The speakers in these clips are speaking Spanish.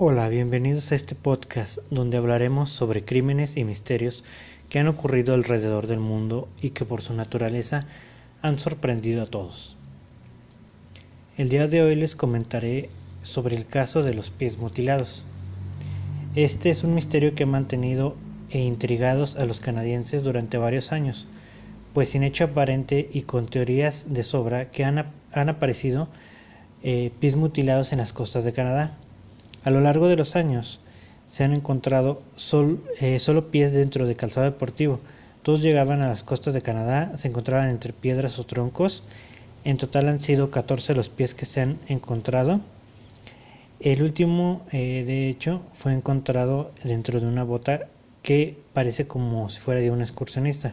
Hola, bienvenidos a este podcast donde hablaremos sobre crímenes y misterios que han ocurrido alrededor del mundo y que por su naturaleza han sorprendido a todos. El día de hoy les comentaré sobre el caso de los pies mutilados. Este es un misterio que ha mantenido e intrigados a los canadienses durante varios años, pues sin hecho aparente y con teorías de sobra que han, han aparecido eh, pies mutilados en las costas de Canadá. A lo largo de los años se han encontrado eh, solo pies dentro de calzado deportivo. Todos llegaban a las costas de Canadá, se encontraban entre piedras o troncos. En total han sido 14 los pies que se han encontrado. El último, eh, de hecho, fue encontrado dentro de una bota que parece como si fuera de un excursionista.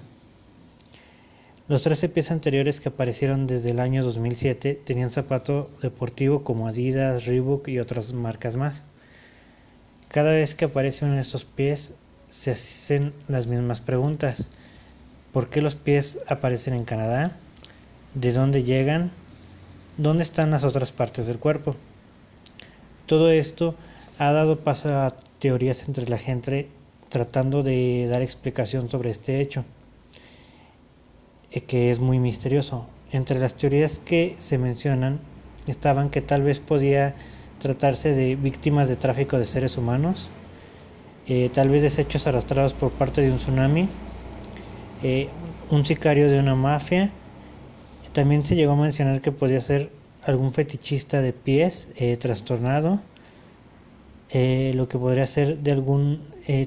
Los 13 pies anteriores que aparecieron desde el año 2007 tenían zapato deportivo como Adidas, Reebok y otras marcas más. Cada vez que aparece uno de estos pies se hacen las mismas preguntas. ¿Por qué los pies aparecen en Canadá? ¿De dónde llegan? ¿Dónde están las otras partes del cuerpo? Todo esto ha dado paso a teorías entre la gente tratando de dar explicación sobre este hecho. Eh, que es muy misterioso. Entre las teorías que se mencionan estaban que tal vez podía tratarse de víctimas de tráfico de seres humanos, eh, tal vez desechos arrastrados por parte de un tsunami, eh, un sicario de una mafia. También se llegó a mencionar que podía ser algún fetichista de pies trastornado, lo que podría ser de algún,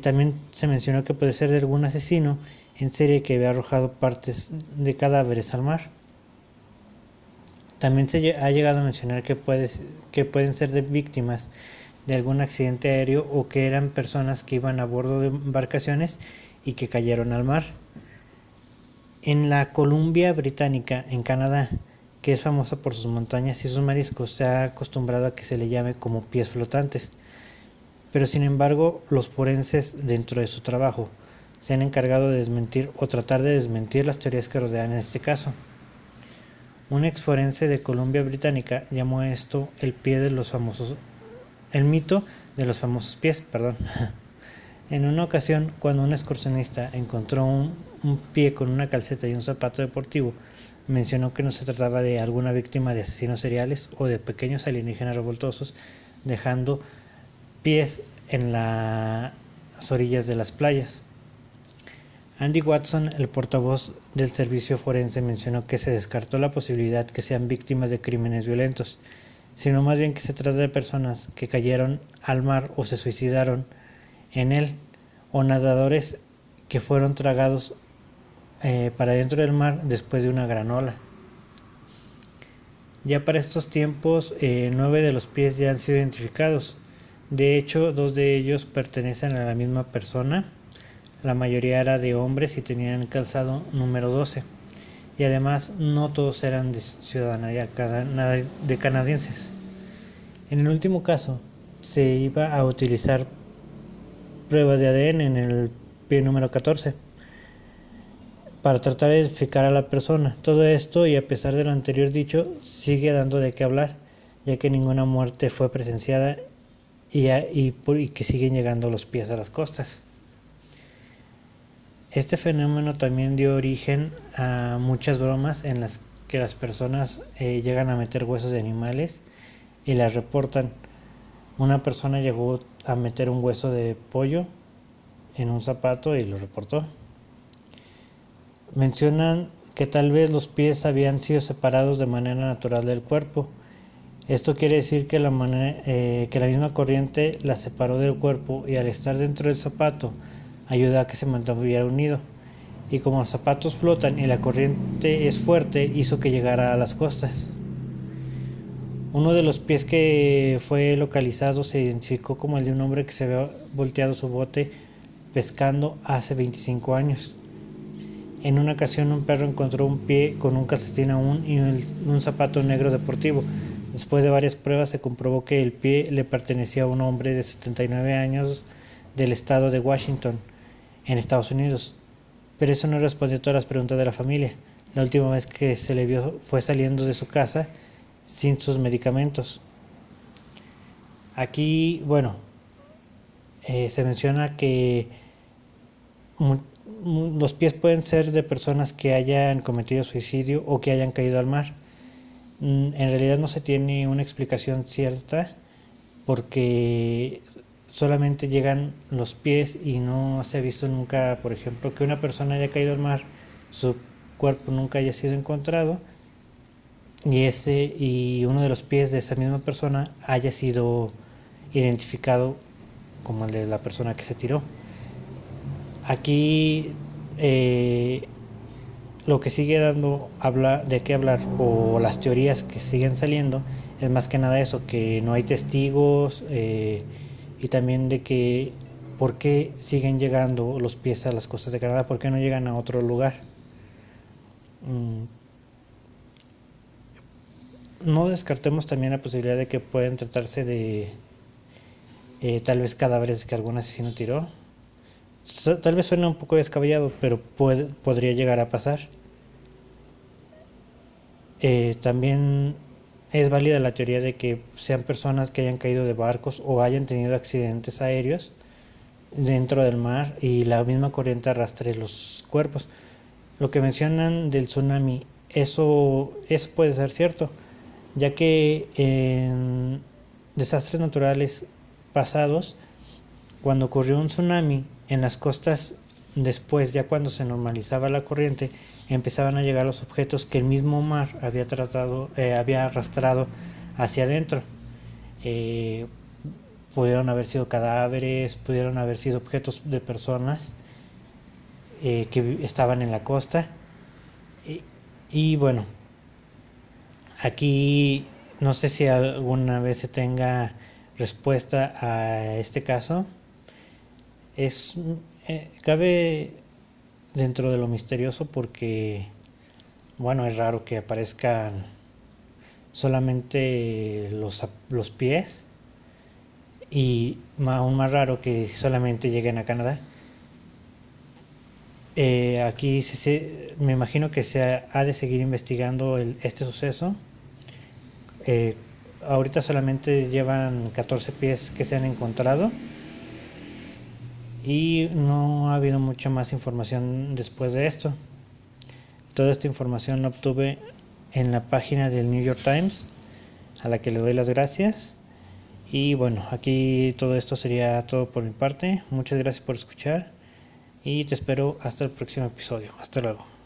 también se mencionó que puede ser de algún asesino en serie que había arrojado partes de cadáveres al mar. También se ha llegado a mencionar que, pueden ser de víctimas de algún accidente aéreo o que eran personas que iban a bordo de embarcaciones y que cayeron al mar. En la Columbia Británica, en Canadá, que es famosa por sus montañas y sus mariscos, se ha acostumbrado a que se le llame como pies flotantes. Pero sin embargo, los forenses, dentro de su trabajo, se han encargado de desmentir o tratar de desmentir las teorías que rodean en este caso. Un ex forense de Columbia Británica llamó a esto el pie de los famosos, el mito de los famosos pies, perdón. En una ocasión, cuando un excursionista encontró un, un, pie con una calceta y un zapato deportivo, mencionó que no se trataba de alguna víctima de asesinos seriales o de pequeños alienígenas revoltosos, dejando pies en las orillas de las playas. Andy Watson, el portavoz del servicio forense, mencionó que se descartó la posibilidad que sean víctimas de crímenes violentos, sino más bien que se trata de personas que cayeron al mar o se suicidaron en él, o nadadores que fueron tragados eh, para dentro del mar después de una gran ola. Ya para estos tiempos, eh, nueve de los pies ya han sido identificados. De hecho, dos de ellos pertenecen a la misma persona la mayoría era de hombres y tenían calzado número 12. Y además no todos eran de ciudadanía de canadienses. En el último caso, se iba a utilizar pruebas de ADN en el pie número 14 para tratar de identificar a la persona. Todo esto, y a pesar de lo anterior dicho, sigue dando de qué hablar, ya que ninguna muerte fue presenciada y, y, y que siguen llegando los pies a las costas. Este fenómeno también dio origen a muchas bromas en las que las personas eh, llegan a meter huesos de animales y las reportan. Una persona llegó a meter un hueso de pollo en un zapato y lo reportó. Mencionan que tal vez los pies habían sido separados de manera natural del cuerpo. Esto quiere decir que la, eh, que la misma corriente la separó del cuerpo y al estar dentro del zapato ayuda a que se mantuviera unido. Y como los zapatos flotan y la corriente es fuerte, hizo que llegara a las costas. Uno de los pies que fue localizado se identificó como el de un hombre que se había volteado su bote pescando hace 25 años. En una ocasión un perro encontró un pie con un calcetín aún y un, zapato negro deportivo. Después de varias pruebas se comprobó que el pie le pertenecía a un hombre de 79 años del estado de Washington en Estados Unidos. Pero eso no respondió a todas las preguntas de la familia. La última vez que se le vio fue saliendo de su casa sin sus medicamentos. Aquí, bueno, eh, se menciona que los pies pueden ser de personas que hayan cometido suicidio o que hayan caído al mar. Mm, en realidad no se tiene una explicación cierta porque solamente llegan los pies y no se ha visto nunca, por ejemplo, que una persona haya caído al mar, su cuerpo nunca haya sido encontrado y ese y uno de los pies de esa misma persona haya sido identificado como el de la persona que se tiró. Aquí eh, lo que sigue dando habla, de qué hablar o las teorías que siguen saliendo es más que nada eso, que no hay testigos eh, y también de que por qué siguen llegando los pies a las costas de Canadá, por qué no llegan a otro lugar. Mm. No descartemos también la posibilidad de que pueden tratarse de eh, tal vez cadáveres que algún asesino tiró. Tal vez suena un poco descabellado, pero puede, podría llegar a pasar. Eh, también es válida la teoría de que sean personas que hayan caído de barcos o hayan tenido accidentes aéreos dentro del mar y la misma corriente arrastre los cuerpos. Lo que mencionan del tsunami, eso, eso puede ser cierto, ya que en desastres naturales pasados, cuando ocurrió un tsunami en las costas Después, ya cuando se normalizaba la corriente, empezaban a llegar los objetos que el mismo mar había tratado, eh, había arrastrado hacia adentro. Eh, pudieron haber sido cadáveres, pudieron haber sido objetos de personas eh, que estaban en la costa. y bueno, aquí no sé si alguna vez se tenga respuesta a este caso. Es cabe dentro de lo misterioso porque, bueno, es raro que aparezcan solamente los, los pies y aún más raro que solamente lleguen a Canadá. Eh, aquí se, me imagino que se ha, de seguir investigando este suceso. Eh, ahorita solamente llevan 14 pies que se han encontrado y no ha habido mucha más información después de esto. Toda esta información la obtuve en la página del New York Times, a la que le doy las gracias. Y bueno, aquí todo esto sería todo por mi parte. Muchas gracias por escuchar y te espero hasta el próximo episodio. Hasta luego.